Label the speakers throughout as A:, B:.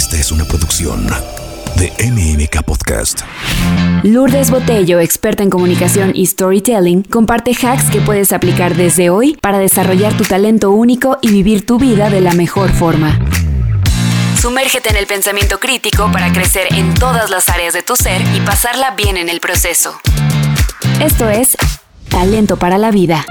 A: Esta es una producción de MMK Podcast.
B: Lourdes Botello, experta en comunicación y storytelling, comparte hacks que puedes aplicar desde hoy para desarrollar tu talento único y vivir tu vida de la mejor forma. Sumérgete en el pensamiento crítico para crecer en todas las áreas de tu ser y pasarla bien en el proceso. Esto es Talento para la Vida.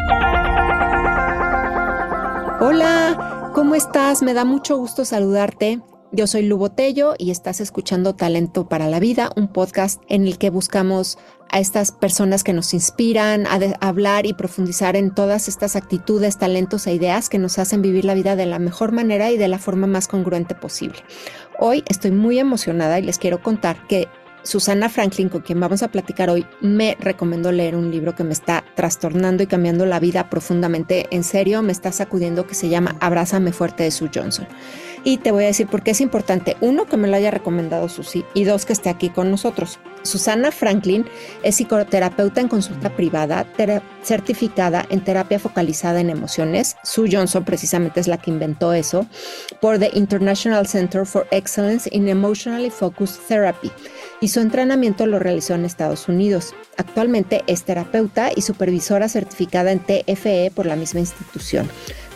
C: Hola, ¿cómo estás? Me da mucho gusto saludarte. Yo soy Lu Botello y estás escuchando Talento para la Vida, un podcast en el que buscamos a estas personas que nos inspiran a, hablar y profundizar en todas estas actitudes, talentos e ideas que nos hacen vivir la vida de la mejor manera y de la forma más congruente posible. Hoy estoy muy emocionada y les quiero contar que Susana Franklin, con quien vamos a platicar hoy, me recomendó leer un libro que me está trastornando y cambiando la vida profundamente. En serio, me está sacudiendo que se llama Abrázame fuerte de Sue Johnson. Y te voy a decir por qué es importante, uno, que me lo haya recomendado Susi y dos, que esté aquí con nosotros. Susana Franklin es psicoterapeuta en consulta privada, certificada en terapia focalizada en emociones. Sue Johnson precisamente es la que inventó eso por The International Center for Excellence in Emotionally Focused Therapy y su entrenamiento lo realizó en Estados Unidos. Actualmente es terapeuta y supervisora certificada en TFE por la misma institución.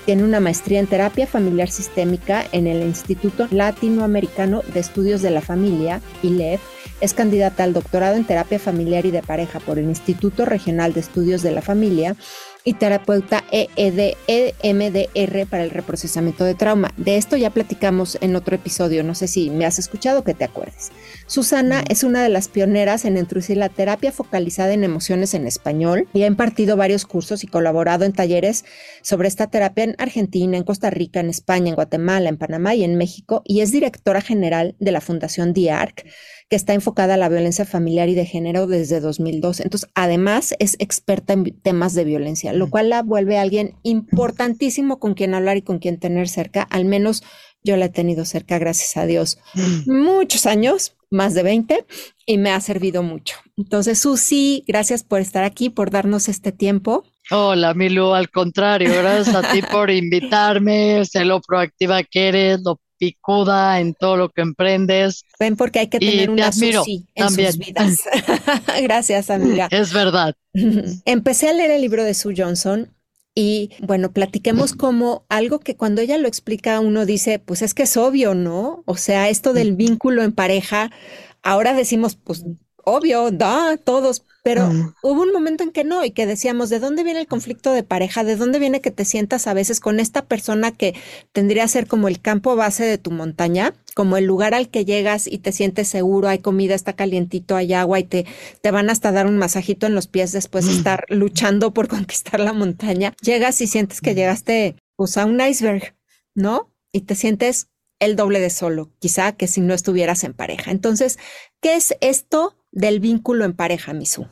C: Tiene una maestría en terapia familiar sistémica en el Instituto Latinoamericano de Estudios de la Familia, ILEF. Es candidata al doctorado en terapia familiar y de pareja por el Instituto Regional de Estudios de la Familia y terapeuta EED, EMDR para el reprocesamiento de trauma. De esto ya platicamos en otro episodio, no sé si me has escuchado que te acuerdes. Susana es una de las pioneras en introducir la terapia focalizada en emociones en español y ha impartido varios cursos y colaborado en talleres sobre esta terapia en Argentina, en Costa Rica, en España, en Guatemala, en Panamá y en México y es directora general de la Fundación DIARC que está enfocada a la violencia familiar y de género desde 2002. Entonces, además es experta en temas de violencia, lo cual la vuelve a alguien importantísimo con quien hablar y con quien tener cerca. Al menos yo la he tenido cerca, gracias a Dios, muchos años, más de 20, y me ha servido mucho. Entonces, Susi, gracias por estar aquí, por darnos este tiempo.
D: Hola, Milu, al contrario, gracias a ti por invitarme, sé lo proactiva que eres, lo picuda en todo lo que emprendes.
C: Ven, porque hay que tener una Susi en sus vidas. gracias, amiga.
D: Es verdad.
C: Empecé a leer el libro de Sue Johnson y bueno, platiquemos como algo que cuando ella lo explica uno dice, pues es que es obvio, ¿no? O sea, esto del vínculo en pareja, ahora decimos, pues obvio, da, todos, pero hubo un momento en que no y que decíamos, ¿de dónde viene el conflicto de pareja? ¿De dónde viene que te sientas a veces con esta persona que tendría que ser como el campo base de tu montaña, como el lugar al que llegas y te sientes seguro, hay comida, está calientito, hay agua y te, te van hasta dar un masajito en los pies después de estar luchando por conquistar la montaña? Llegas y sientes que llegaste pues, a un iceberg, ¿no? Y te sientes el doble de solo, quizá que si no estuvieras en pareja. Entonces, ¿qué es esto del vínculo en pareja, Misu?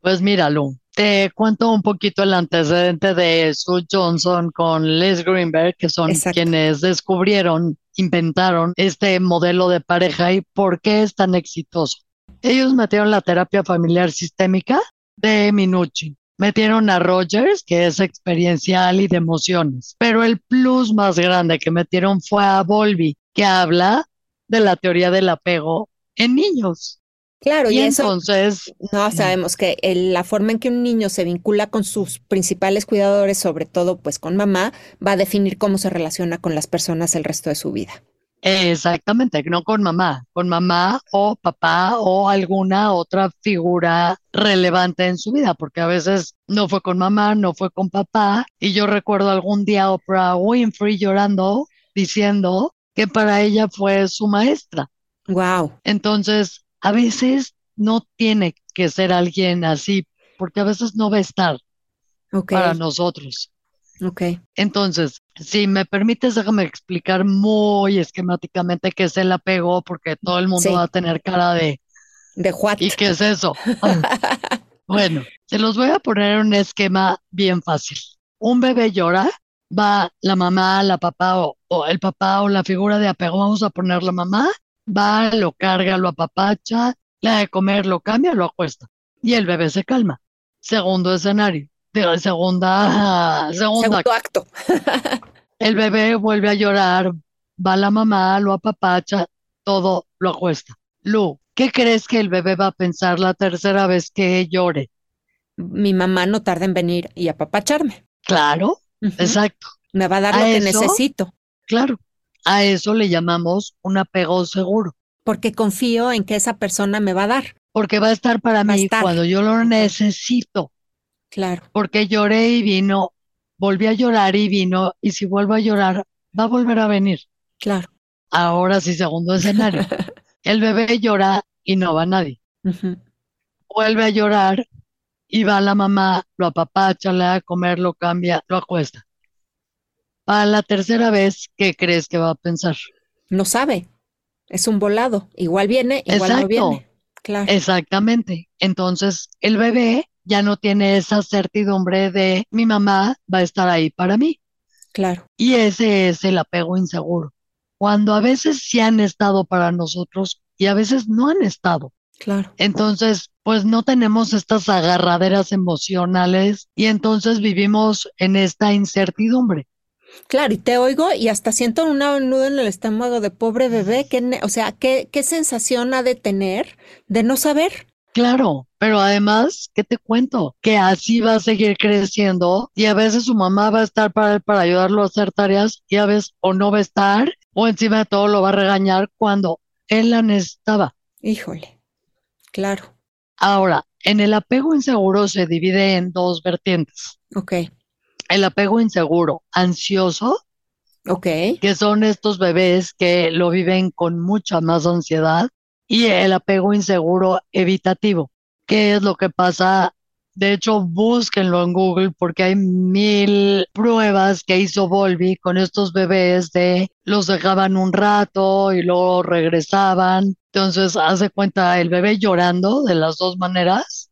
D: Pues míralo, te cuento un poquito el antecedente de Sue Johnson con Les Greenberg, que son quienes descubrieron, inventaron este modelo de pareja y por qué es tan exitoso. Ellos metieron la terapia familiar sistémica de Minucci. Metieron a Rogers, que es experiencial y de emociones. Pero el plus más grande que metieron fue a Volvi, que habla de la teoría del apego en niños.
C: Claro, y, entonces no sabemos que la forma en que un niño se vincula con sus principales cuidadores, sobre todo pues con mamá, va a definir cómo se relaciona con las personas el resto de su vida.
D: Exactamente, no con mamá, con mamá o papá o alguna otra figura relevante en su vida, porque a veces no fue con mamá, no fue con papá. Y yo recuerdo algún día Oprah Winfrey llorando, diciendo que para ella fue su maestra.
C: Wow.
D: Entonces, a veces no tiene que ser alguien así, porque a veces no va a estar para nosotros.
C: Ok.
D: Entonces, si me permites, déjame explicar muy esquemáticamente qué es el apego, porque todo el mundo va a tener cara de...
C: De what?
D: ¿Y qué es eso? bueno, se los voy a poner un esquema bien fácil. Un bebé llora, va la mamá, la papá o, o el papá o la figura de apego, vamos a poner la mamá, va, lo carga, lo apapacha, le da de comer, lo cambia, lo acuesta. Y el bebé se calma. Segundo escenario, de segunda,
C: segundo acto.
D: el bebé vuelve a llorar, va la mamá, lo apapacha, todo lo acuesta. Lu, ¿qué crees que el bebé va a pensar la tercera vez que llore?
C: Mi mamá no tarda en venir y apapacharme.
D: Claro, exacto.
C: Me va a dar lo que necesito.
D: Claro, a eso le llamamos un apego seguro.
C: Porque confío en que esa persona me va a dar.
D: Porque va a estar para mí cuando yo lo necesito.
C: Claro.
D: Porque lloré y vino, volví a llorar y vino, y si vuelvo a llorar, va a volver a venir.
C: Claro.
D: Ahora sí, segundo escenario. El bebé llora y no va nadie. Vuelve a llorar y va la mamá, lo apapacha, le da a comer, lo cambia, lo acuesta. A la tercera vez, ¿qué crees que va a pensar?
C: No sabe. Es un volado. Igual viene, igual no viene. Claro.
D: Exactamente. Entonces, el bebé ya no tiene esa certidumbre de mi mamá va a estar ahí para mí.
C: Claro.
D: Y ese es el apego inseguro. Cuando a veces sí han estado para nosotros y a veces no han estado.
C: Claro.
D: Entonces, pues no tenemos estas agarraderas emocionales y entonces vivimos en esta incertidumbre.
C: Claro, y te oigo y hasta siento un nudo en el estómago de pobre bebé, que, o sea, ¿qué, qué sensación ha de tener de no saber?
D: Claro, pero además, ¿qué te cuento? Que así va a seguir creciendo y a veces su mamá va a estar para él para ayudarlo a hacer tareas y a veces o no va a estar o encima de todo lo va a regañar cuando él la necesitaba.
C: Híjole, claro.
D: Ahora, en el apego inseguro se divide en dos vertientes.
C: Ok.
D: El apego inseguro, ansioso,
C: Ok.
D: que son estos bebés que lo viven con mucha más ansiedad, y el apego inseguro evitativo. ¿Qué es lo que pasa? De hecho, búsquenlo en Google porque hay mil pruebas que hizo Volvi con estos bebés de los dejaban un rato y luego regresaban. Entonces, hace cuenta el bebé llorando de las dos maneras.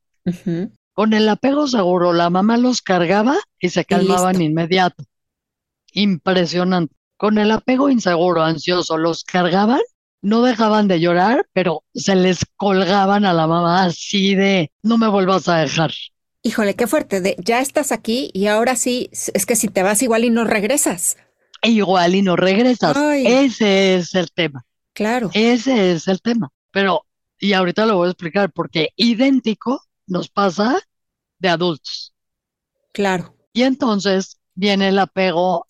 D: Con el apego seguro, la mamá los cargaba y se calmaban inmediato. Impresionante. Con el apego inseguro, ansioso, los cargaban no dejaban de llorar, pero se les colgaban a la mamá así de, no me vuelvas a dejar.
C: Híjole, qué fuerte, de, ya estás aquí y ahora sí, es que si te vas igual y no regresas.
D: Igual y no regresas. Ese es el tema.
C: Claro.
D: Ese es el tema. Pero, y ahorita lo voy a explicar, porque idéntico nos pasa de adultos.
C: Claro.
D: Y entonces viene el apego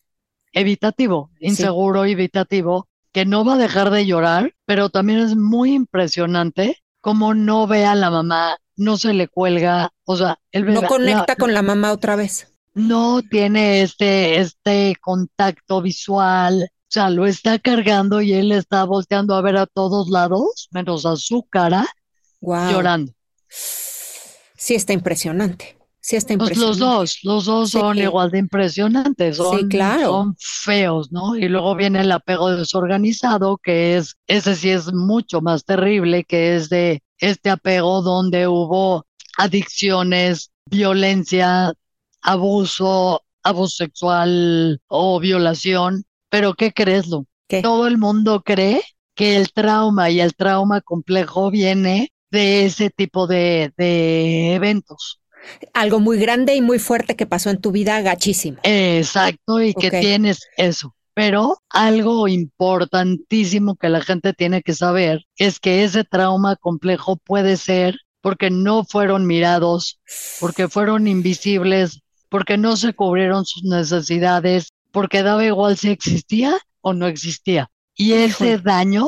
D: evitativo, inseguro evitativo, que no va a dejar de llorar, pero también es muy impresionante cómo no ve a la mamá, no se le cuelga, o sea,
C: él no conecta con la mamá otra vez.
D: No tiene este, este contacto visual, o sea, lo está cargando y él está volteando a ver a todos lados, menos a su cara, llorando.
C: Sí, está impresionante. Sí, está
D: pues los dos, los dos son igual de impresionantes, son, claro. son feos, ¿no? Y luego viene el apego desorganizado, que es, ese sí es mucho más terrible, que es de este apego donde hubo adicciones, violencia, abuso, abuso sexual o violación. Pero ¿qué crees, Lu? Todo el mundo cree que el trauma y el trauma complejo viene de ese tipo de, de eventos
C: algo muy grande y muy fuerte que pasó en tu vida, gachísimo.
D: Exacto, y que tienes eso. Pero algo importantísimo que la gente tiene que saber es que ese trauma complejo puede ser porque no fueron mirados, porque fueron invisibles, porque no se cubrieron sus necesidades, porque daba igual si existía o no existía. Y ese daño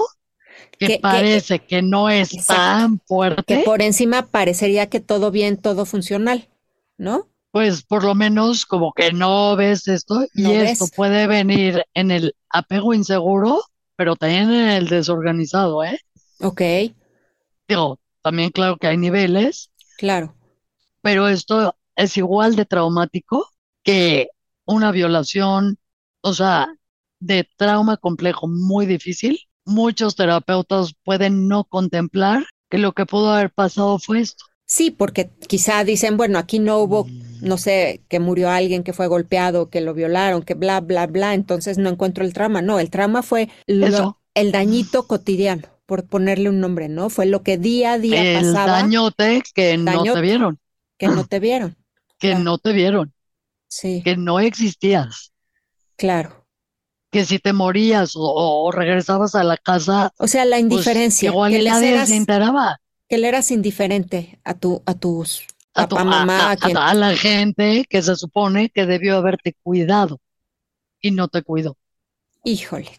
D: que, parece que, no es tan fuerte.
C: Que por encima parecería que todo bien, todo funcional, ¿no?
D: Pues por lo menos como que no ves esto y esto puede venir en el apego inseguro, pero también en el desorganizado, ¿eh?
C: Ok.
D: Digo, también claro que hay niveles.
C: Claro.
D: Pero esto es igual de traumático que una violación, o sea, de trauma complejo muy difícil muchos terapeutas pueden no contemplar que lo que pudo haber pasado fue esto.
C: Sí, porque quizá dicen, bueno, aquí no hubo, no sé, que murió alguien, que fue golpeado, que lo violaron, que bla, bla, bla, entonces no encuentro el trauma. No, el trauma fue el dañito cotidiano, por ponerle un nombre, ¿no? Fue lo que día a día
D: el
C: pasaba.
D: El dañote que no te vieron.
C: Que no te vieron.
D: Que no te vieron.
C: Sí.
D: Que no existías.
C: Claro
D: que si te morías o, regresabas a la casa.
C: O sea, la pues, indiferencia.
D: igual que nadie se enteraba.
C: Que le eras indiferente a tu, a tus
D: a
C: papá,
D: mamá, a, la gente que se supone que debió haberte cuidado y no te cuidó.
C: Híjole.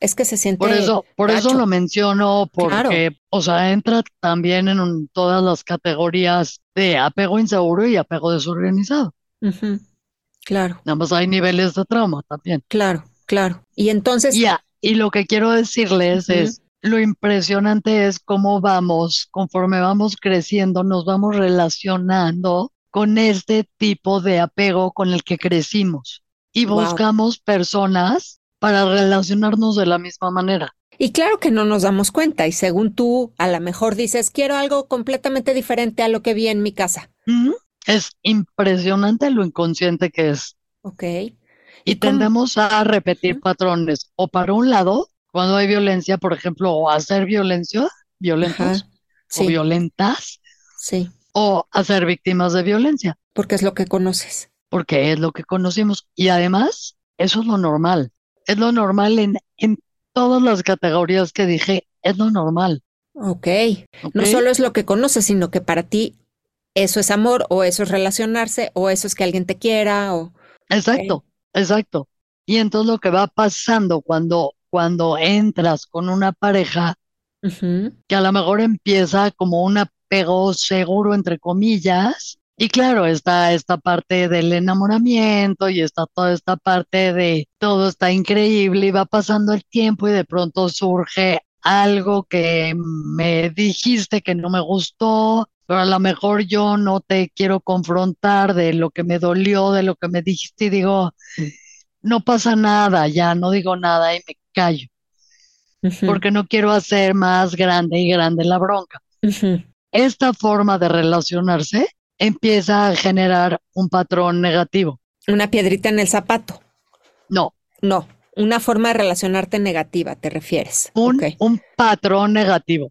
C: Es que se siente.
D: Por eso, por eso lo menciono, porque, o sea, entra también en todas las categorías de apego inseguro y apego desorganizado.
C: Claro.
D: Nada más hay niveles de trauma también.
C: Claro, claro. Y entonces.
D: Ya, y lo que quiero decirles es, lo impresionante es cómo vamos, conforme vamos creciendo, nos vamos relacionando con este tipo de apego con el que crecimos y buscamos personas para relacionarnos de la misma manera.
C: Y claro que no nos damos cuenta y según tú, a lo mejor dices, quiero algo completamente diferente a lo que vi en mi casa.
D: Es impresionante lo inconsciente que es.
C: Ok.
D: Y, tendemos a repetir patrones o para un lado, cuando hay violencia, por ejemplo, o hacer violencia, violentos o violentas,
C: sí.
D: o hacer víctimas de violencia.
C: Porque es lo que conoces.
D: Porque es lo que conocimos. Y además, eso es lo normal. Es lo normal en, en todas las categorías que dije, es lo normal.
C: ok. No solo es lo que conoces, sino que para ti eso es amor o eso es relacionarse o eso es que alguien te quiera o...
D: Exacto, exacto. Y entonces lo que va pasando cuando, cuando entras con una pareja que a lo mejor empieza como un apego seguro, entre comillas, y claro, está esta parte del enamoramiento y está toda esta parte de todo está increíble y va pasando el tiempo y de pronto surge algo que me dijiste que no me gustó pero a lo mejor yo no te quiero confrontar de lo que me dolió, de lo que me dijiste y digo, no pasa nada, ya no digo nada y me callo, porque no quiero hacer más grande y grande la bronca. Esta forma de relacionarse empieza a generar un patrón negativo.
C: Una piedrita en el zapato.
D: No.
C: No, una forma de relacionarte negativa, te refieres.
D: Un, un patrón negativo.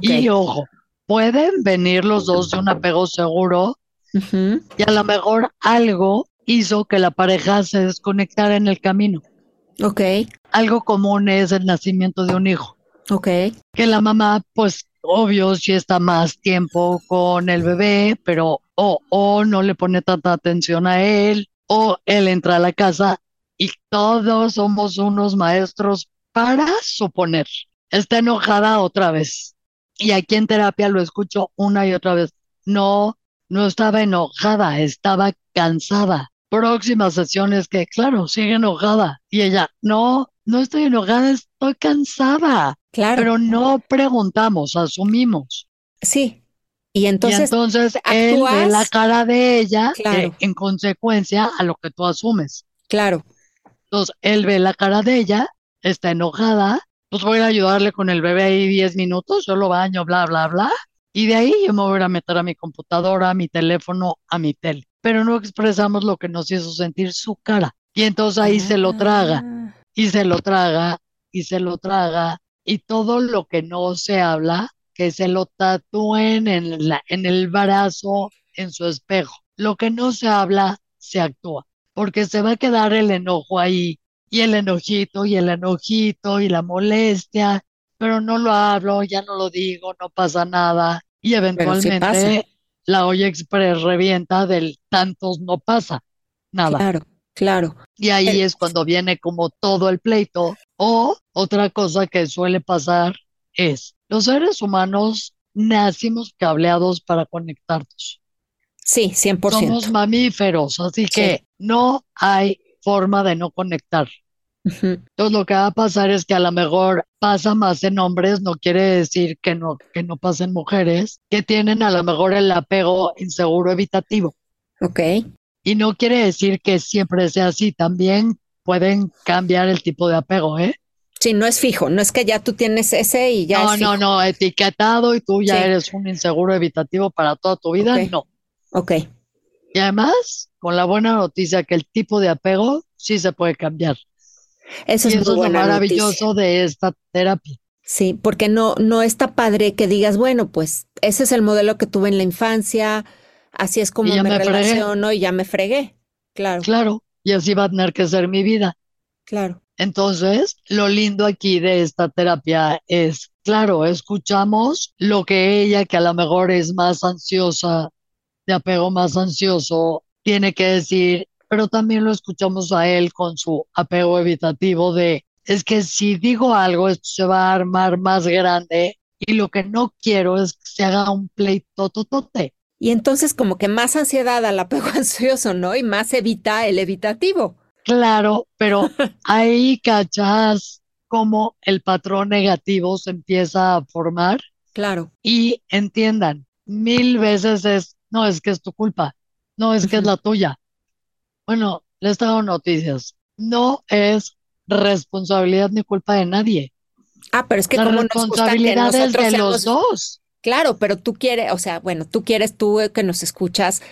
D: Y ojo, pueden venir los dos de un apego seguro y a lo mejor algo hizo que la pareja se desconectara en el camino.
C: Ok.
D: Algo común es el nacimiento de un hijo.
C: Ok.
D: Que la mamá, pues, obvio, sí está más tiempo con el bebé, pero o, o no le pone tanta atención a él, o él entra a la casa y todos somos unos maestros para suponer. Está enojada otra vez y aquí en terapia lo escucho una y otra vez. No, no estaba enojada, estaba cansada. Próximas sesiones que, claro, sigue enojada. Y ella, no, no estoy enojada, estoy cansada.
C: Claro.
D: Pero no preguntamos, asumimos.
C: Sí. Y entonces,
D: entonces él ve la cara de ella en consecuencia a lo que tú asumes.
C: Claro.
D: Entonces él ve la cara de ella, está enojada, pues voy a ayudarle con el bebé ahí 10 minutos, yo lo baño, bla, bla, bla. Y de ahí yo me voy a meter a mi computadora, a mi teléfono, a mi tele. Pero no expresamos lo que nos hizo sentir su cara. Y entonces ahí se lo traga, y se lo traga, y se lo traga. Y todo lo que no se habla, que se lo tatúen en, en el brazo, en su espejo. Lo que no se habla, se actúa. Porque se va a quedar el enojo ahí y el enojito y el enojito y la molestia, pero no lo hablo, ya no lo digo, no pasa nada. Y eventualmente la olla express revienta del tantos no pasa nada.
C: Claro, claro.
D: Y ahí es cuando viene como todo el pleito. O otra cosa que suele pasar es, los seres humanos nacimos cableados para conectarnos.
C: Sí, 100%.
D: Somos mamíferos, así que no hay forma de no conectar. Entonces lo que va a pasar es que a lo mejor pasa más en hombres, no quiere decir que no, que no pasen mujeres, que tienen a lo mejor el apego inseguro evitativo.
C: Ok.
D: Y no quiere decir que siempre sea así, también pueden cambiar el tipo de apego, ¿eh?
C: Sí, no es fijo, no es que ya tú tienes ese y ya.
D: No, no, no, etiquetado y tú ya eres un inseguro evitativo para toda tu vida, no.
C: Ok.
D: Y además, con la buena noticia que el tipo de apego sí se puede cambiar.
C: Eso es,
D: lo maravilloso de esta terapia.
C: Sí, porque no, no está padre que digas, bueno, pues ese es el modelo que tuve en la infancia, así es como me, relaciono y ya me fregué. Claro.
D: Claro, y así va a tener que ser mi vida.
C: Claro.
D: Entonces, lo lindo aquí de esta terapia es, claro, escuchamos lo que ella, que a lo mejor es más ansiosa, de apego más ansioso, tiene que decir, pero también lo escuchamos a él con su apego evitativo de, es que si digo algo, esto se va a armar más grande y lo que no quiero es que se haga un pleito totote.
C: Y entonces como que más ansiedad al apego ansioso, ¿no? Y más evita el evitativo.
D: Claro, pero ahí cachas cómo el patrón negativo se empieza a formar.
C: Claro.
D: Y entiendan, mil veces es, no es que es tu culpa, no es que es la tuya. Bueno, les traigo noticias. No es responsabilidad ni culpa de nadie.
C: Ah, pero es que
D: la
C: como
D: responsabilidad es de los dos.
C: Claro, pero tú quieres, o sea, bueno, tú quieres, tú que nos escuchas,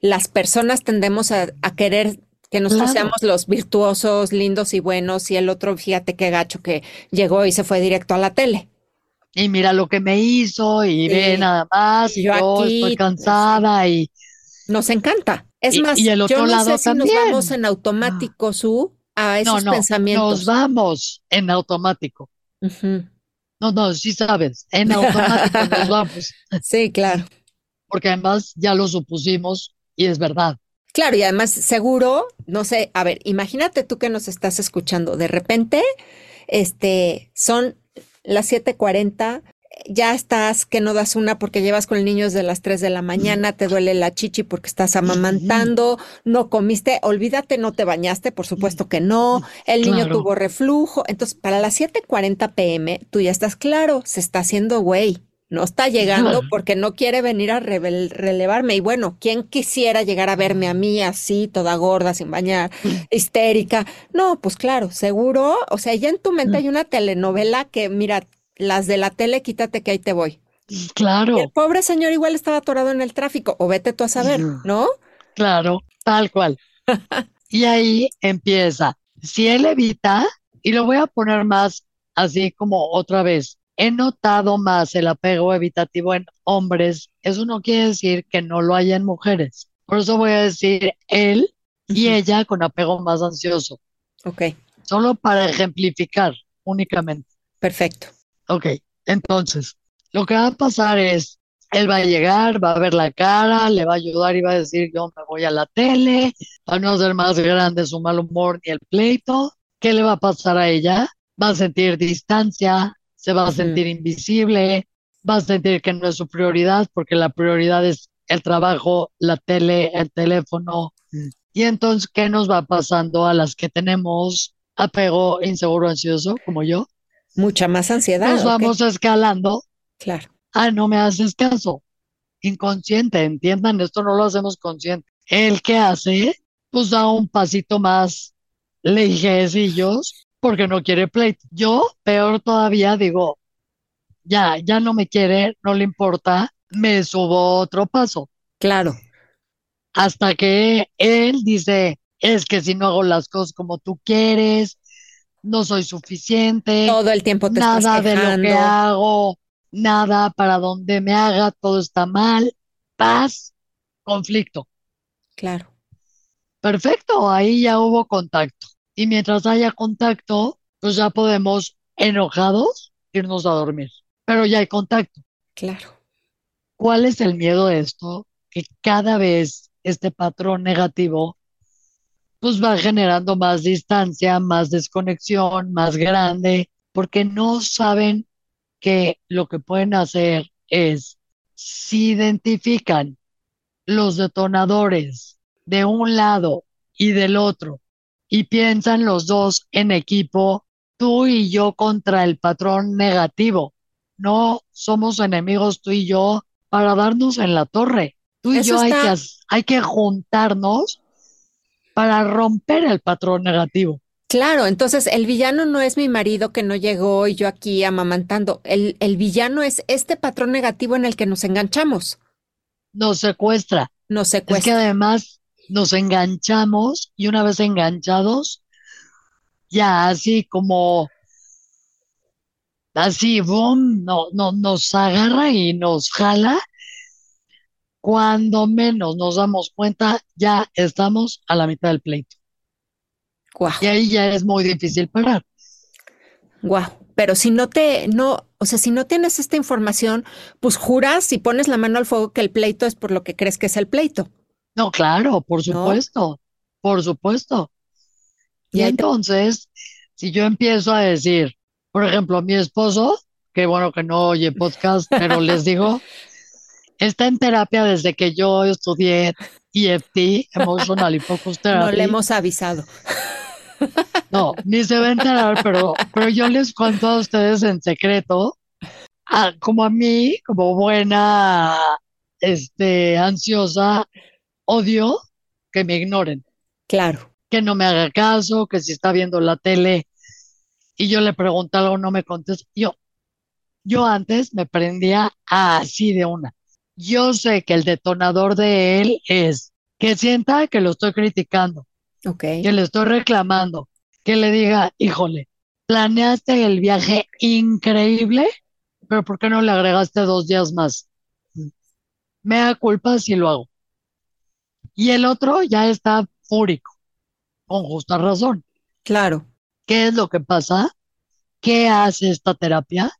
C: las personas tendemos a, querer que nosotros seamos los virtuosos, lindos y buenos, y el otro, fíjate qué gacho que llegó y se fue directo a la tele.
D: Y mira lo que me hizo, y ve nada más, y yo, aquí, estoy cansada, y
C: nos encanta. Es más, y el otro yo no lado sé si nos vamos en automático, Su, a esos no, no, pensamientos.
D: Nos vamos en automático. No, no, sí sabes, en automático nos vamos.
C: Sí, claro.
D: Porque además ya lo supusimos y es verdad.
C: Claro, y además seguro, no sé, a ver, imagínate tú que nos estás escuchando, de repente, este, son las 7:40, ya estás que no das una porque llevas con el niño desde las 3 de la mañana, te duele la chichi porque estás amamantando, no comiste, olvídate, no te bañaste, por supuesto que no, el niño tuvo reflujo. Entonces, para las 7:40 pm, tú ya estás claro, se está haciendo güey. No está llegando porque no quiere venir a relevarme. Y bueno, ¿quién quisiera llegar a verme a mí así, toda gorda, sin bañar, histérica? No, pues claro, seguro. O sea, ya en tu mente hay una telenovela que, mira, las de la tele, quítate que ahí te voy.
D: Claro.
C: el pobre señor igual estaba atorado en el tráfico, o vete tú a saber, ¿no?
D: Claro, tal cual. y ahí empieza. Si él evita, y lo voy a poner más así como otra vez, he notado más el apego evitativo en hombres. Eso no quiere decir que no lo haya en mujeres. Por eso voy a decir él y ella con apego más ansioso.
C: Ok.
D: Solo para ejemplificar únicamente.
C: Perfecto.
D: Ok, entonces, lo que va a pasar es, él va a llegar, va a ver la cara, le va a ayudar y va a decir, yo me voy a la tele, para no hacer más grande su mal humor ni el pleito. ¿Qué le va a pasar a ella? Va a sentir distancia, se va a sentir invisible, va a sentir que no es su prioridad, porque la prioridad es el trabajo, la tele, el teléfono. Mm. Y entonces, ¿qué nos va pasando a las que tenemos apego inseguro ansioso, como yo?
C: Mucha más ansiedad.
D: Nos vamos escalando.
C: Claro.
D: Ah, no me haces caso. Inconsciente, entiendan, esto no lo hacemos consciente. El que hace, pues da un pasito más lejecillos porque no quiere pleito. Yo, peor todavía, digo, ya, ya no me quiere, no le importa, me subo otro paso.
C: Claro.
D: Hasta que él dice, es que si no hago las cosas como tú quieres, no soy suficiente.
C: Todo el tiempo te
D: Nada de lo que hago, nada para donde me haga, todo está mal. Paz, conflicto.
C: Claro.
D: Perfecto, ahí ya hubo contacto. Y mientras haya contacto, pues ya podemos, enojados, irnos a dormir. Pero ya hay contacto.
C: Claro.
D: ¿Cuál es el miedo de esto? Que cada vez este patrón negativo pues va generando más distancia, más desconexión, más grande, porque no saben que lo que pueden hacer es, si identifican los detonadores de un lado y del otro y piensan los dos en equipo, tú y yo contra el patrón negativo. No somos enemigos tú y yo para darnos en la torre. Tú y yo hay, que, hay que juntarnos para romper el patrón negativo.
C: Claro, entonces el villano no es mi marido que no llegó y yo aquí amamantando. El, el villano es este patrón negativo en el que nos enganchamos.
D: Nos secuestra.
C: Nos secuestra.
D: Es que además nos enganchamos y una vez enganchados, ya así como, así, boom, no, no, nos agarra y nos jala cuando menos nos damos cuenta, ya estamos a la mitad del pleito. Y ahí ya es muy difícil parar.
C: Wow. Pero si no te, no, o sea, si no tienes esta información, pues juras y pones la mano al fuego que el pleito es por lo que crees que es el pleito.
D: No, claro, por supuesto, por supuesto. Y, entonces, si yo empiezo a decir, por ejemplo, mi esposo, que bueno que no oye podcast, pero les digo, está en terapia desde que yo estudié EFT, Emotional y Focus Therapy.
C: No le hemos avisado.
D: No, ni se va a enterar, pero, pero yo les cuento a ustedes en secreto, como a mí, como buena, este, ansiosa, odio que me ignoren.
C: Claro.
D: Que no me haga caso, que si está viendo la tele y yo le pregunto algo, no me contesta. Yo, yo antes me prendía así de una. Yo sé que el detonador de él es que sienta que lo estoy criticando,
C: okay.
D: que le estoy reclamando, que le diga, híjole, planeaste el viaje increíble, pero ¿por qué no le agregaste dos días más? Me da culpa si lo hago. Y el otro ya está fúrico, con justa razón.
C: Claro.
D: ¿Qué es lo que pasa? ¿Qué hace esta terapia?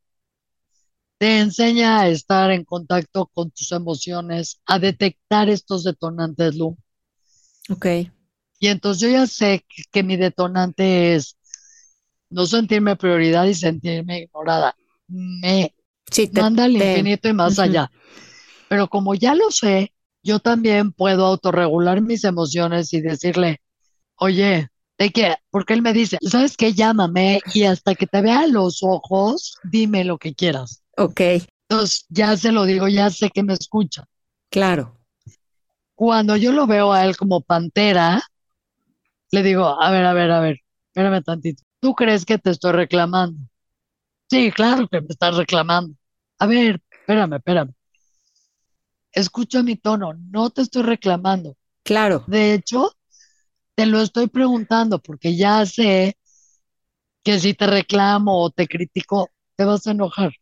D: Te enseña a estar en contacto con tus emociones, a detectar estos detonantes, Lu.
C: Ok.
D: Y entonces yo ya sé que, mi detonante es no sentirme prioridad y sentirme ignorada. Me manda al infinito y más allá. Pero como ya lo sé, yo también puedo autorregular mis emociones y decirle, oye, ¿de qué? Porque él me dice, ¿sabes qué? Llámame y hasta que te vea los ojos, dime lo que quieras.
C: Ok.
D: Entonces, ya se lo digo, ya sé que me escucha.
C: Claro.
D: Cuando yo lo veo a él como pantera, le digo, a ver, a ver, a ver, espérame tantito. ¿Tú crees que te estoy reclamando? Sí, claro que me estás reclamando. A ver, espérame, espérame. Escucha mi tono, no te estoy reclamando.
C: Claro.
D: De hecho, te lo estoy preguntando porque ya sé que si te reclamo o te critico, te vas a enojar.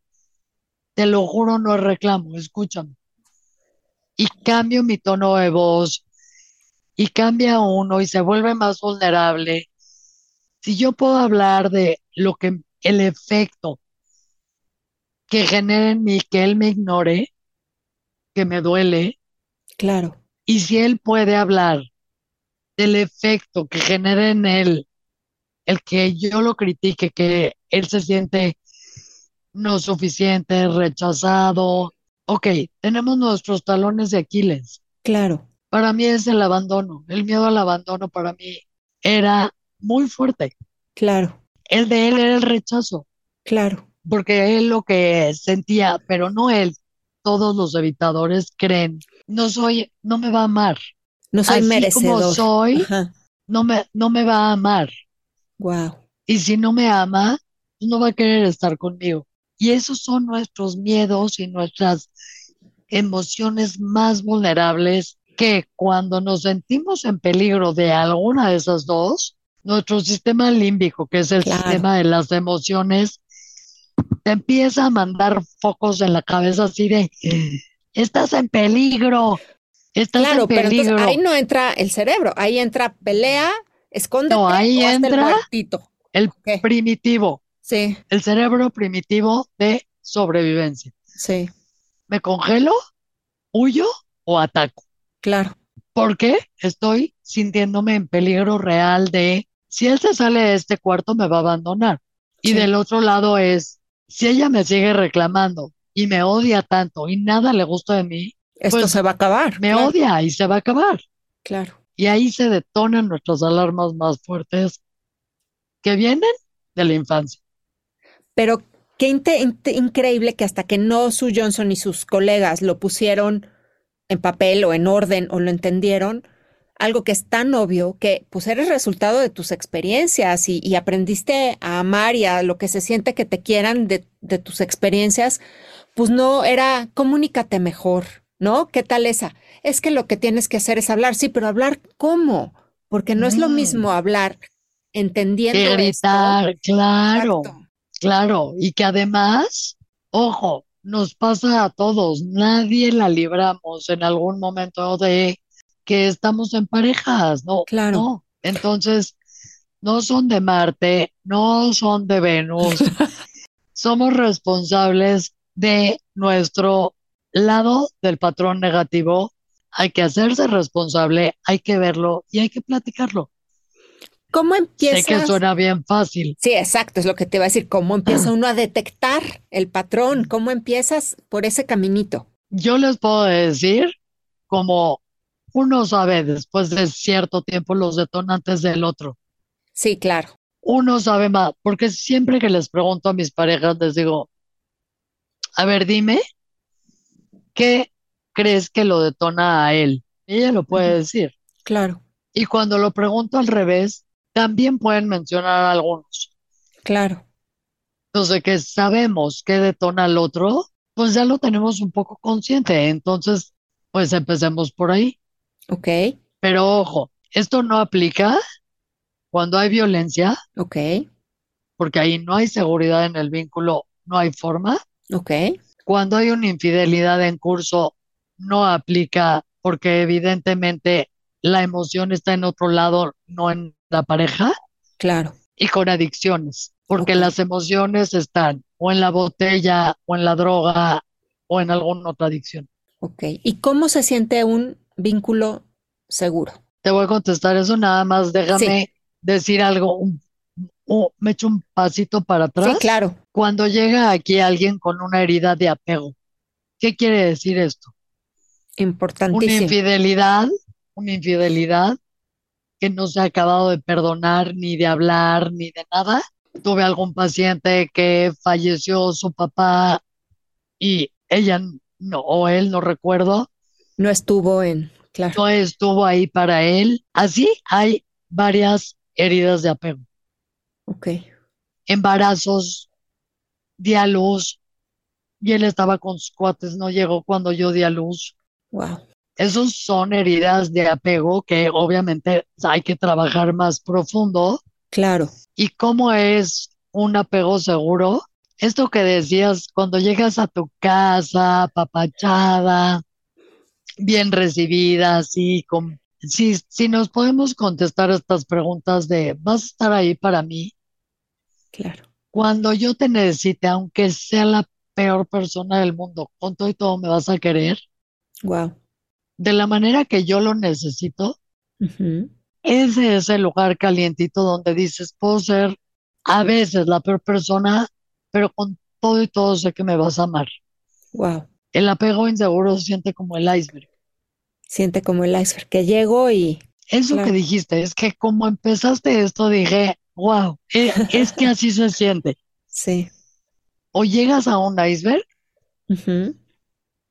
D: Te lo juro, no reclamo, escúchame. Y cambio mi tono de voz, y cambia uno y se vuelve más vulnerable, si yo puedo hablar de lo que el efecto que genera en mí que él me ignore, que me duele.
C: Claro.
D: Y si él puede hablar del efecto que genera en él el que yo lo critique, que él se siente no suficiente, rechazado. Ok, tenemos nuestros talones de Aquiles.
C: Claro
D: para mí es el abandono. El miedo al abandono para mí era muy fuerte.
C: Claro.
D: El de él era el rechazo.
C: Claro.
D: Porque él lo que sentía, pero no él, todos los evitadores creen, no soy, no me va a amar.
C: No soy
D: Así
C: merecedor.
D: Como soy, no me, no me va a amar.
C: Wow.
D: Y si no me ama, no va a querer estar conmigo. Y esos son nuestros miedos y nuestras emociones más vulnerables que cuando nos sentimos en peligro de alguna de esas dos, nuestro sistema límbico, que es el sistema de las emociones, te empieza a mandar focos en la cabeza así de, estás en peligro, estás en peligro.
C: Pero ahí no entra el cerebro, ahí entra pelea, escóndete.
D: No, ahí entra el, el primitivo.
C: Sí.
D: El cerebro primitivo de sobrevivencia.
C: Sí.
D: ¿Me congelo, huyo o ataco?
C: Claro.
D: Porque estoy sintiéndome en peligro real de, si él se sale de este cuarto, me va a abandonar. Y del otro lado es, si ella me sigue reclamando y me odia tanto y nada le gusta de mí,
C: esto pues, se va a acabar.
D: Me odia y se va a acabar.
C: Claro.
D: Y ahí se detonan nuestras alarmas más fuertes que vienen de la infancia.
C: Pero qué increíble que hasta que no su Johnson y sus colegas lo pusieron en papel o en orden o lo entendieron, algo que es tan obvio que pues eres resultado de tus experiencias y, aprendiste a amar y a lo que se siente que te quieran de, tus experiencias, pues no era comunícate mejor, ¿no? ¿Qué tal esa? Es que lo que tienes que hacer es hablar, sí, pero hablar cómo, porque no es lo mm. mismo hablar entendiendo.
D: Gritar, claro, claro, y que además, ojo, nos pasa a todos, nadie la libramos en algún momento de que estamos en parejas, ¿no?
C: Claro.
D: Entonces, no son de Marte, no son de Venus. Somos responsables de nuestro lado del patrón negativo. Hay que hacerse responsable, hay que verlo y hay que platicarlo.
C: ¿Cómo empieza?
D: Sé que suena bien fácil.
C: Sí, exacto, es lo que te iba a decir. ¿Cómo empieza uno a detectar el patrón? ¿Cómo empiezas por ese caminito?
D: Yo les puedo decir, como uno sabe después de cierto tiempo los detonantes del otro.
C: Sí, claro.
D: Uno sabe más, porque siempre que les pregunto a mis parejas, les digo, a ver, dime, ¿qué crees que lo detona a él? ella lo puede decir.
C: Claro.
D: Y cuando lo pregunto al revés, también pueden mencionar algunos.
C: Claro.
D: Entonces, que sabemos qué detona al otro, pues ya lo tenemos un poco consciente. Entonces, pues empecemos por ahí.
C: Ok.
D: Pero ojo, esto no aplica cuando hay violencia.
C: Ok.
D: Porque ahí no hay seguridad en el vínculo, no hay forma.
C: Ok.
D: Cuando hay una infidelidad en curso, no aplica porque evidentemente la emoción está en otro lado, no en la pareja.
C: Claro.
D: Y con adicciones, porque las emociones están o en la botella, o en la droga, o en alguna otra adicción.
C: Ok. ¿Y cómo se siente un vínculo seguro?
D: Te voy a contestar eso, nada más déjame decir algo, me echo un pasito para atrás.
C: Sí, claro.
D: Cuando llega aquí alguien con una herida de apego, ¿qué quiere decir esto?
C: Importantísimo.
D: Una infidelidad, una infidelidad que no se ha acabado de perdonar, ni de hablar, ni de nada. Tuve algún paciente que falleció su papá y ella no, o él, no recuerdo.
C: No estuvo en, claro.
D: No estuvo ahí para él. Así hay varias heridas de apego.
C: Ok.
D: Embarazos, di a luz, y él estaba con sus cuates, no llegó cuando yo di a luz.
C: Wow.
D: Esos son heridas de apego que obviamente hay que trabajar más profundo.
C: Claro.
D: ¿Y cómo es un apego seguro? Esto que decías, cuando llegas a tu casa, papachada, bien recibida, así, con, si, si nos podemos contestar estas preguntas de, ¿vas a estar ahí para mí?
C: Claro.
D: Cuando yo te necesite, aunque sea la peor persona del mundo, con todo y todo me vas a querer.
C: Wow
D: de la manera que yo lo necesito, ese es el lugar calientito donde dices, puedo ser a veces la peor persona, pero con todo y todo sé que me vas a amar.
C: Wow.
D: El apego inseguro se siente como el iceberg.
C: Siente como el iceberg, que llego y...
D: Eso que dijiste, es que como empezaste esto, dije, wow, e, es, que así se siente.
C: Sí.
D: O llegas a un iceberg,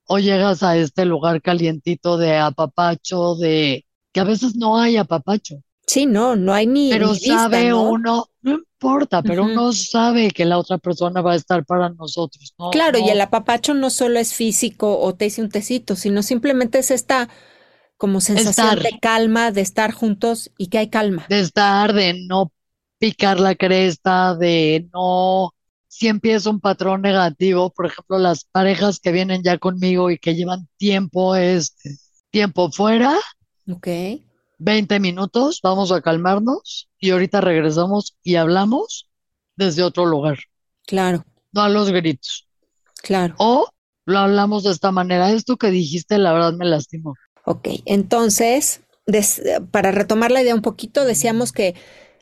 D: o llegas a este lugar calientito de apapacho, de que a veces no hay apapacho.
C: Sí, no, no hay ni.
D: Pero sabe uno, no importa, pero uno sabe que la otra persona va a estar para nosotros. ¿no?
C: Claro, y el apapacho no solo es físico o te hice un tecito, sino simplemente es esta como sensación de calma, de estar juntos y que hay calma.
D: De estar, de no picar la cresta, de no si empieza un patrón negativo, por ejemplo, las parejas que vienen ya conmigo y que llevan tiempo, es tiempo fuera.
C: Ok.
D: 20 minutos, vamos a calmarnos y ahorita regresamos y hablamos desde otro lugar.
C: Claro.
D: No a los gritos.
C: Claro.
D: O lo hablamos de esta manera. Esto que dijiste, la verdad me lastimó.
C: Ok, entonces, para retomar la idea un poquito, decíamos que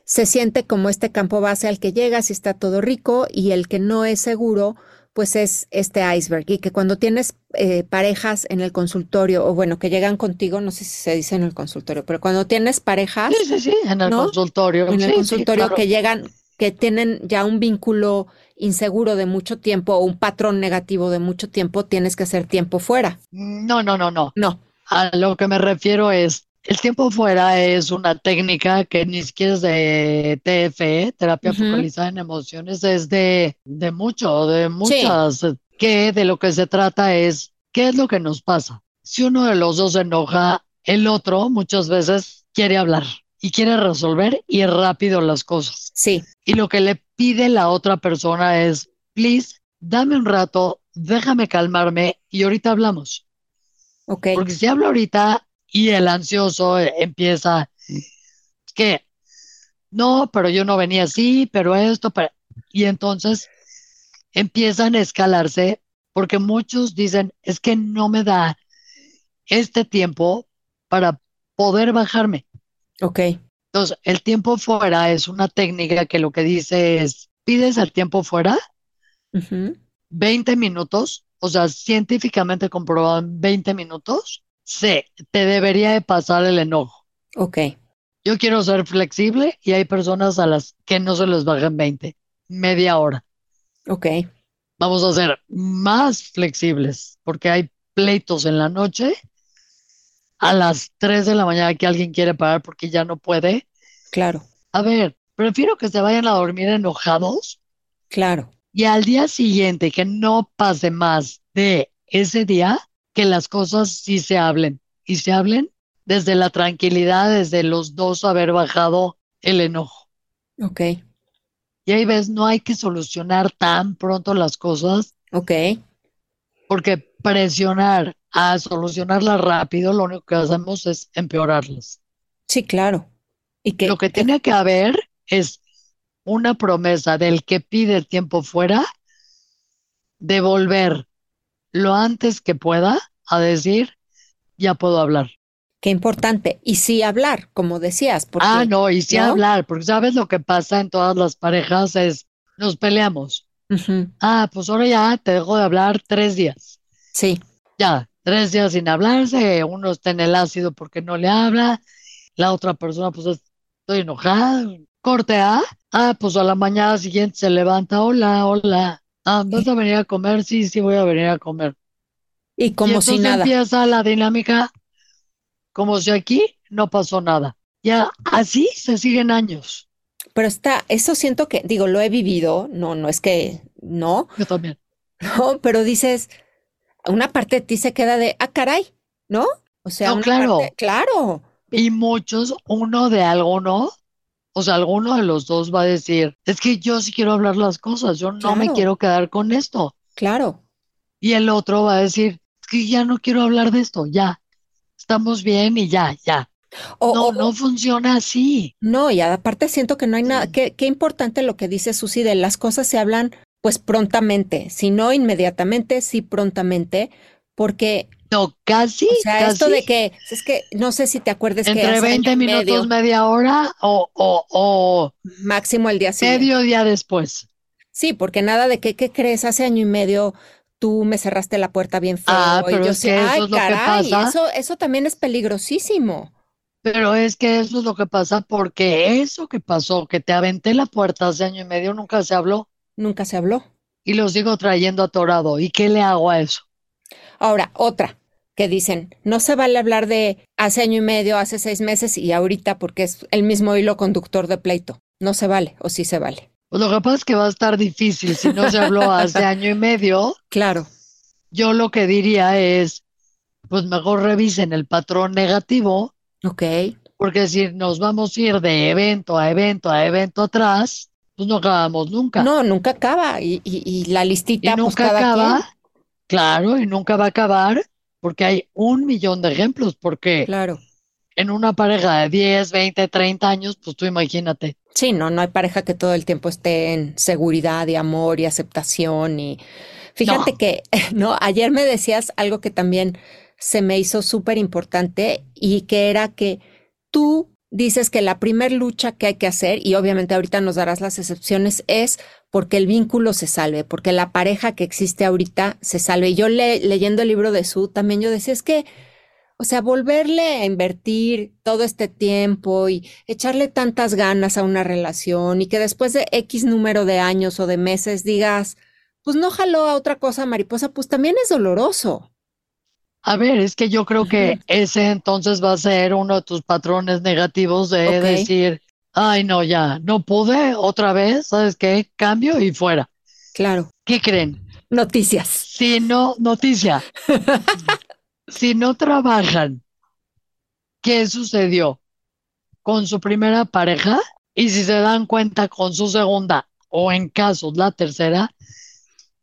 C: se siente como este campo base al que llegas y está todo rico y el que no es seguro, pues es este iceberg y que cuando tienes eh, parejas en el consultorio o bueno, que llegan contigo, no sé si se dice en el consultorio, pero cuando tienes parejas...
D: Sí, sí, sí, en el consultorio.
C: En el consultorio que llegan, que tienen ya un vínculo inseguro de mucho tiempo o un patrón negativo de mucho tiempo, tienes que hacer tiempo fuera.
D: No, no, no, no.
C: No.
D: A lo que me refiero es, el tiempo fuera es una técnica que ni siquiera es de TFE, terapia focalizada en emociones, es de, de mucho, de muchas, que de lo que se trata es, ¿qué es lo que nos pasa? Si uno de los dos se enoja, el otro muchas veces quiere hablar y quiere resolver y rápido las cosas.
C: Sí.
D: Y lo que le pide la otra persona es, please, dame un rato, déjame calmarme y ahorita hablamos.
C: Ok.
D: Porque si hablo ahorita, y el ansioso empieza, que no, pero yo no venía así, pero esto, pero... y entonces empiezan a escalarse porque muchos dicen, es que no me da este tiempo para poder bajarme.
C: Ok.
D: Entonces, el tiempo fuera es una técnica que lo que dice es, pides el tiempo fuera, 20 minutos, o sea, científicamente comprobado en 20 minutos, se te debería de pasar el enojo.
C: Ok.
D: Yo quiero ser flexible y hay personas a las que no se les bajan 20, media hora.
C: Ok.
D: Vamos a ser más flexibles porque hay pleitos en la noche a las 3 de la mañana que alguien quiere parar porque ya no puede.
C: Claro.
D: A ver, prefiero que se vayan a dormir enojados.
C: Claro.
D: Y al día siguiente que no pase más de ese día, que las cosas sí se hablen. Y se hablen desde la tranquilidad, desde los dos haber bajado el enojo.
C: Ok.
D: Y ahí ves, no hay que solucionar tan pronto las cosas.
C: Ok.
D: Porque presionar a solucionarlas rápido, lo único que hacemos es empeorarlas.
C: Sí, claro.
D: Y que, lo que tiene que haber es una promesa del que pide el tiempo fuera de volver lo antes que pueda a decir, ya puedo hablar.
C: Qué importante. Y sí hablar, como decías. Porque,
D: ah, no, y sí hablar, porque sabes lo que pasa en todas las parejas es, nos peleamos. Ah, pues ahora ya te dejo de hablar tres días.
C: Sí.
D: Ya, tres días sin hablarse, uno está en el ácido porque no le habla, la otra persona pues estoy enojada, corte A, ah, pues a la mañana siguiente se levanta, hola, hola, ah, ¿vas a venir a comer? Sí, sí, voy a venir a comer.
C: Y como si nada.
D: empieza la dinámica como si aquí no pasó nada. Ya así se siguen años.
C: Pero está, eso siento que, digo, lo he vivido, no, no es que no.
D: Yo también.
C: No, pero dices, una parte de ti se queda de, ah, caray, ¿no? O sea,
D: no, claro.
C: claro.
D: Y muchos, uno de alguno, o sea, alguno de los dos va a decir, es que yo sí quiero hablar las cosas, yo no me quiero quedar con esto.
C: Claro.
D: Y el otro va a decir, es que ya no quiero hablar de esto, ya, estamos bien y ya, ya. no, no funciona así.
C: No, y aparte siento que no hay nada, qué, qué importante lo que dice Susi de las cosas se hablan pues prontamente, si no inmediatamente, sí prontamente, porque
D: no, casi.
C: O sea, esto de que, es que no sé si te acuerdas
D: Entre
C: que.
D: Entre 20 minutos, media hora o, o, o.
C: Máximo el día siguiente.
D: Medio día después.
C: Sí, porque nada de que, ¿qué crees? Hace año y medio tú me cerraste la puerta bien feo.
D: Ah, pero yo sé, ay, es caray,
C: Eso, eso también es peligrosísimo.
D: Pero es que eso es lo que pasa porque eso que pasó, que te aventé la puerta hace año y medio, nunca se habló
C: nunca se habló.
D: Y lo sigo trayendo atorado. ¿Y qué le hago a eso?
C: Ahora, otra que dicen, no se vale hablar de hace año y medio, hace seis meses y ahorita porque es el mismo hilo conductor de pleito. No se vale o sí se vale.
D: Pues lo que pasa es que va a estar difícil si no se habló hace año y medio.
C: Claro.
D: Yo lo que diría es, pues mejor revisen el patrón negativo.
C: Ok.
D: Porque si nos vamos a ir de evento a evento a evento atrás, pues no acabamos nunca.
C: No, nunca acaba. Y, y, la listita,
D: y pues, nunca acaba. Claro, y nunca va a acabar porque hay un millón de ejemplos. Porque
C: claro.
D: en una pareja de 10, 20, 30 años, pues tú imagínate.
C: Sí, no, no hay pareja que todo el tiempo esté en seguridad y amor y aceptación. Y fíjate que, no, ayer me decías algo que también se me hizo súper importante y que era que tú dices que la primer lucha que hay que hacer, y obviamente ahorita nos darás las excepciones, es porque el vínculo se salve, porque la pareja que existe ahorita se salve. Y yo leyendo el libro de Su, también yo decía, es que, o sea, volverle a invertir todo este tiempo y echarle tantas ganas a una relación y que después de X número de años o de meses digas, pues no jaló a otra cosa mariposa, pues también es doloroso.
D: A ver, es que yo creo que ese entonces va a ser uno de tus patrones negativos de decir, ay, no, ya, no pude otra vez, ¿sabes qué? Cambio y fuera.
C: Claro.
D: ¿Qué creen?
C: Noticias.
D: Si no, noticia. si no trabajan, ¿qué sucedió con su primera pareja? Y si se dan cuenta con su segunda o en casos la tercera,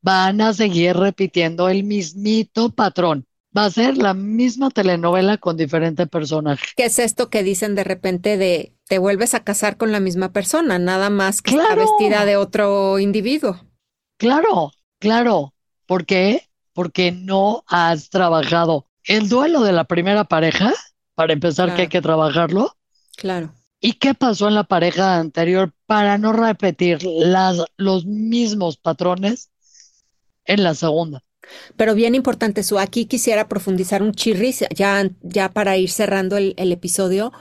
D: van a seguir repitiendo el mismito patrón va a ser la misma telenovela con diferente personaje.
C: ¿Qué es esto que dicen de repente de te vuelves a casar con la misma persona, nada más que está vestida de otro individuo.
D: Claro, claro. ¿Por qué? Porque no has trabajado el duelo de la primera pareja, para empezar, que hay que trabajarlo.
C: Claro.
D: ¿Y qué pasó en la pareja anterior para no repetir las, los mismos patrones en la segunda?
C: Pero bien importante, su aquí quisiera profundizar un chirris ya, ya para ir cerrando el, el, episodio,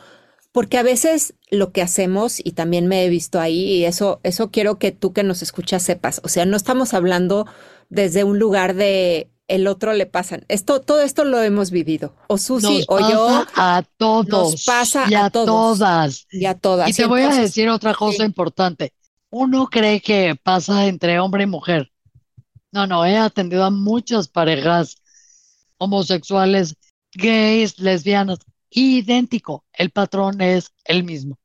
C: porque a veces lo que hacemos, y también me he visto ahí, y eso, eso quiero que tú que nos escuchas sepas, o sea, no estamos hablando desde un lugar de el otro le pasan. Esto, todo esto lo hemos vivido. O Susi o yo.
D: A todos. Nos
C: pasa
D: y
C: a,
D: todas.
C: Y a todas.
D: Y te voy a decir otra cosa importante. Uno cree que pasa entre hombre y mujer. No, no, he atendido a muchas parejas homosexuales, gays, lesbianas, idéntico. El patrón es el mismo.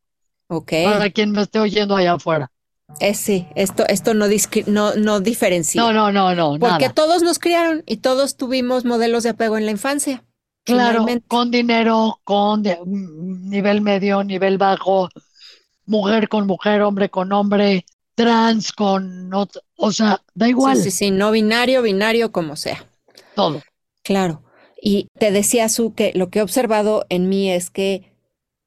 C: Ok.
D: Para quien me esté oyendo allá afuera.
C: Es sí, esto, esto no, no, no diferencia.
D: No, no, no, no.
C: Porque todos nos criaron y todos tuvimos modelos de apego en la infancia.
D: Claro, con dinero, con nivel medio, nivel bajo, mujer con mujer, hombre con hombre, trans con, o sea, da igual.
C: Sí, sí, sí, no binario, binario, como sea.
D: Todo.
C: Claro. Y te decía, Su, que lo que he observado en mí es que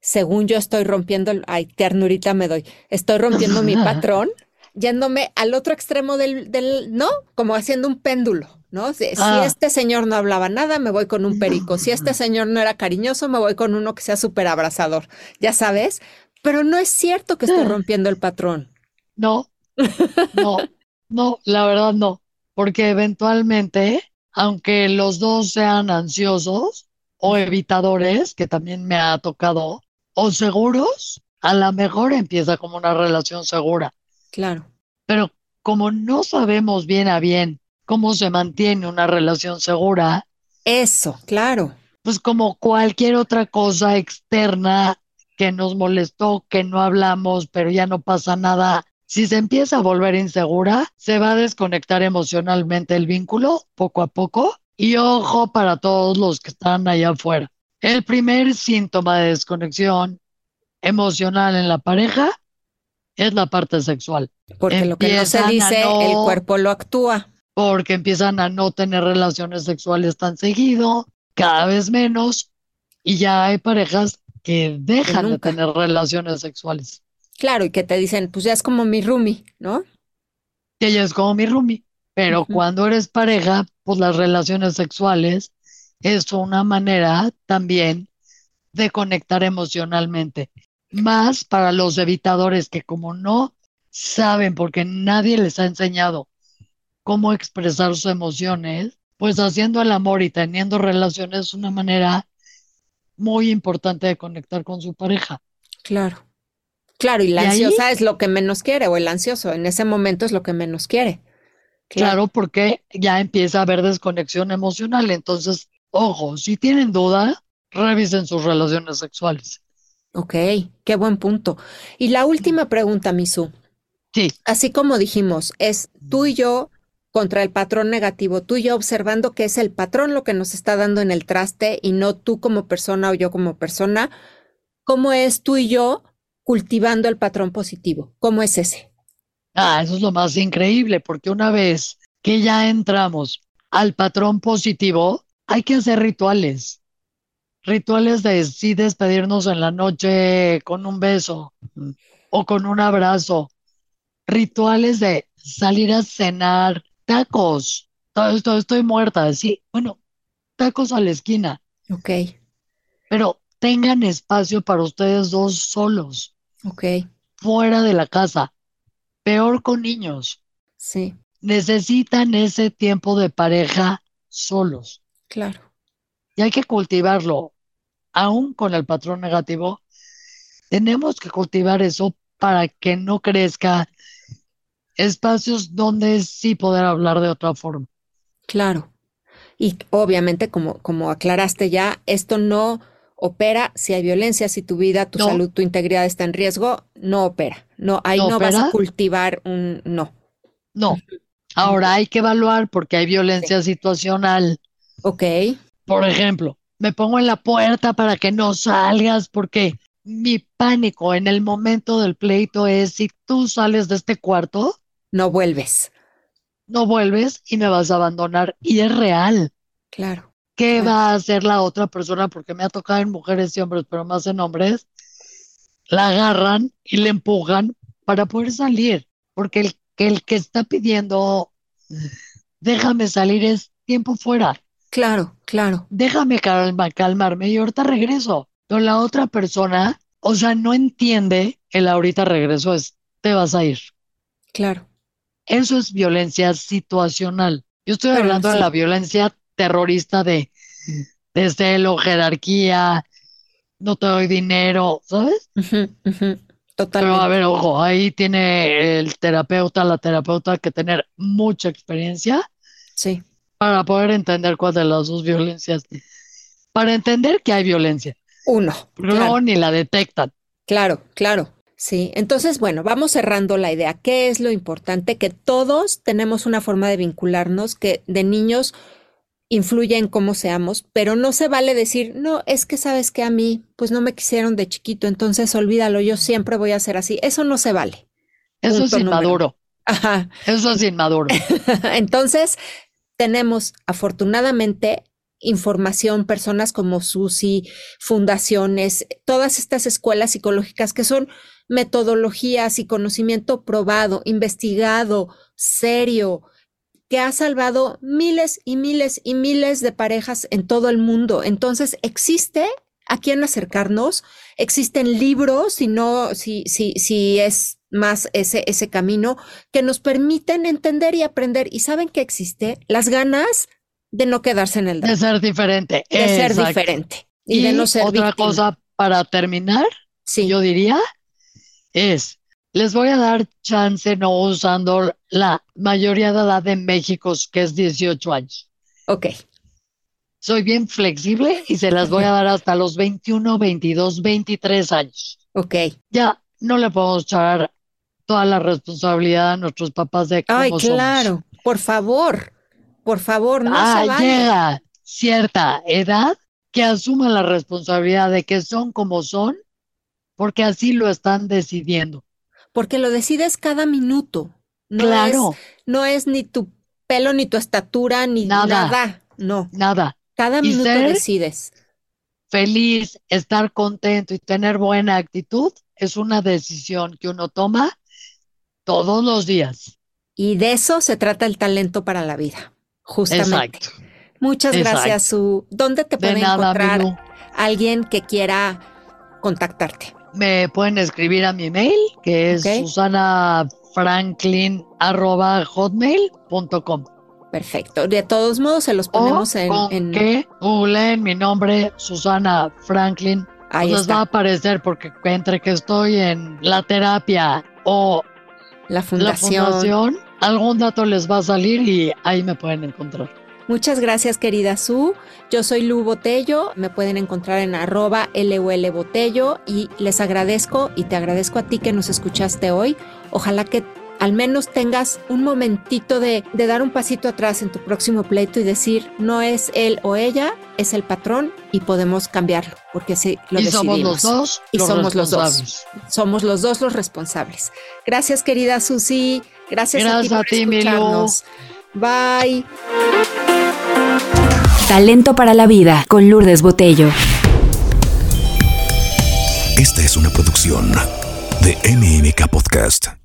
C: según yo estoy rompiendo, ay, ternurita me doy, estoy rompiendo mi patrón, yéndome al otro extremo del, del, ¿no? Como haciendo un péndulo, ¿no? Si, ah. este señor no hablaba nada, me voy con un perico. Si este señor no era cariñoso, me voy con uno que sea súper abrazador, ya sabes. Pero no es cierto que estoy rompiendo el patrón.
D: No, no, no, la verdad no, porque eventualmente, aunque los dos sean ansiosos o evitadores, que también me ha tocado, o seguros, a lo mejor empieza como una relación segura.
C: Claro.
D: Pero como no sabemos bien a bien cómo se mantiene una relación segura.
C: Eso, claro.
D: Pues como cualquier otra cosa externa que nos molestó, que no hablamos, pero ya no pasa nada. Si se empieza a volver insegura, se va a desconectar emocionalmente el vínculo poco a poco. Y ojo para todos los que están allá afuera. El primer síntoma de desconexión emocional en la pareja es la parte sexual.
C: Porque lo que no se dice, el cuerpo lo actúa.
D: Porque empiezan a no tener relaciones sexuales tan seguido, cada vez menos, y ya hay parejas que dejan de tener relaciones sexuales.
C: Claro, y que te dicen, pues ya es como mi roomie, ¿no?
D: Que ella es como mi roomie. Pero cuando eres pareja, pues las relaciones sexuales es una manera también de conectar emocionalmente. Más para los evitadores que como no saben porque nadie les ha enseñado cómo expresar sus emociones, pues haciendo el amor y teniendo relaciones es una manera muy importante de conectar con su pareja.
C: Claro. Claro, y la ansiosa es lo que menos quiere, o el ansioso en ese momento es lo que menos quiere.
D: Claro, porque ya empieza a haber desconexión emocional. Entonces, Ojo, si tienen duda, revisen sus relaciones sexuales.
C: Ok, qué buen punto. Y la última pregunta, Misu.
D: Sí.
C: Así como dijimos, es tú y yo contra el patrón negativo, tú y yo observando que es el patrón lo que nos está dando en el traste y no tú como persona o yo como persona. ¿Cómo es tú y yo cultivando el patrón positivo? ¿Cómo es ese?
D: Ah, eso es lo más increíble, porque una vez que ya entramos al patrón positivo, hay que hacer rituales. Rituales de sí despedirnos en la noche con un beso o con un abrazo. Rituales de salir a cenar, tacos. Estoy, estoy muerta, sí. Bueno, tacos a la esquina.
C: Ok.
D: Pero tengan espacio para ustedes dos solos.
C: Ok.
D: Fuera de la casa. Peor con niños.
C: Sí.
D: Necesitan ese tiempo de pareja solos.
C: Claro.
D: Y hay que cultivarlo. Aún con el patrón negativo, tenemos que cultivar eso para que no crezca espacios donde sí poder hablar de otra forma.
C: Claro. Y obviamente, como, como aclaraste ya, esto no opera si hay violencia, si tu vida, tu salud, tu integridad está en riesgo, no opera. No, ahí no, vas a cultivar un no.
D: No. Ahora hay que evaluar porque hay violencia situacional
C: Ok.
D: Por ejemplo, me pongo en la puerta para que no salgas porque mi pánico en el momento del pleito es si tú sales de este cuarto,
C: no vuelves.
D: No vuelves y me vas a abandonar. Y es real.
C: Claro.
D: ¿Qué va a hacer la otra persona? Porque me ha tocado en mujeres y hombres, pero más en hombres. La agarran y le empujan para poder salir. Porque el, el que está pidiendo, déjame salir, es tiempo fuera.
C: Claro, claro.
D: Déjame calmarme y ahorita regreso. Pero la otra persona, o sea, no entiende el ahorita regreso, es te vas a ir.
C: Claro.
D: Eso es violencia situacional. Yo estoy hablando de la violencia terrorista de, de celo, jerarquía, no te doy dinero, ¿sabes?
C: Totalmente.
D: Pero a ver, ojo, ahí tiene el terapeuta, la terapeuta que tener mucha experiencia.
C: Sí.
D: Para poder entender cuál de las dos violencias. Para entender que hay violencia.
C: Uno.
D: no, ni la detectan.
C: Claro, claro. Sí, entonces, bueno, vamos cerrando la idea. ¿Qué es lo importante? Que todos tenemos una forma de vincularnos que de niños influye en cómo seamos, pero no se vale decir, no, es que sabes que a mí, pues no me quisieron de chiquito, entonces olvídalo, yo siempre voy a ser así. Eso no se vale.
D: Eso es inmaduro. Ajá. Eso es inmaduro.
C: entonces, tenemos afortunadamente información, personas como Susi, fundaciones, todas estas escuelas psicológicas que son metodologías y conocimiento probado, investigado, serio, que ha salvado miles y miles y miles de parejas en todo el mundo. Entonces, existe a quién acercarnos, existen libros, si no, si, si, si es más ese, ese camino, que nos permiten entender y aprender. Y saben que existe las ganas de no quedarse en el
D: De ser diferente.
C: De ser diferente. Y, de no ser
D: Otra cosa para terminar, sí. yo diría, es, les voy a dar chance no usando la mayoría de edad en México, que es 18 años.
C: Ok.
D: Soy bien flexible y se las voy a dar hasta los 21, 22, 23 años.
C: Ok.
D: Ya no le podemos echar toda la responsabilidad a nuestros papás de cómo
C: Ay, claro, por favor. Por favor, no
D: ah,
C: se vale.
D: llega cierta edad que asuman la responsabilidad de que son como son, porque así lo están decidiendo.
C: Porque lo decides cada minuto. No
D: claro.
C: Es, no es ni tu pelo, ni tu estatura, ni nada. No.
D: Nada.
C: Cada minuto decides.
D: Feliz, estar contento y tener buena actitud es una decisión que uno toma todos los días.
C: Y de eso se trata el talento para la vida. Justamente. Muchas gracias, Su. ¿Dónde te puede encontrar alguien que quiera contactarte?
D: Me pueden escribir a mi mail, que es susanafranklin.hotmail.com.
C: Perfecto. De todos modos, se los ponemos en,
D: en. Que googleen mi nombre, Susana Franklin. Ahí les va a aparecer porque entre que estoy en la terapia o
C: la fundación.
D: la fundación, algún dato les va a salir y ahí me pueden encontrar.
C: Muchas gracias, querida Su. Yo soy Lu Botello. Me pueden encontrar en arroba LUL Botello y les agradezco y te agradezco a ti que nos escuchaste hoy. Ojalá que al menos tengas un momentito de, de, dar un pasito atrás en tu próximo pleito y decir, no es él o ella, es el patrón y podemos cambiarlo, porque si lo
D: y
C: decidimos.
D: somos los dos.
C: Y
D: los
C: somos los dos. Somos los dos los responsables. Gracias, querida Susi. Gracias,
D: Gracias
C: a ti por escucharnos. Bye.
B: Talento para la vida con Lourdes Botello.
A: Esta es una producción de MMK Podcast.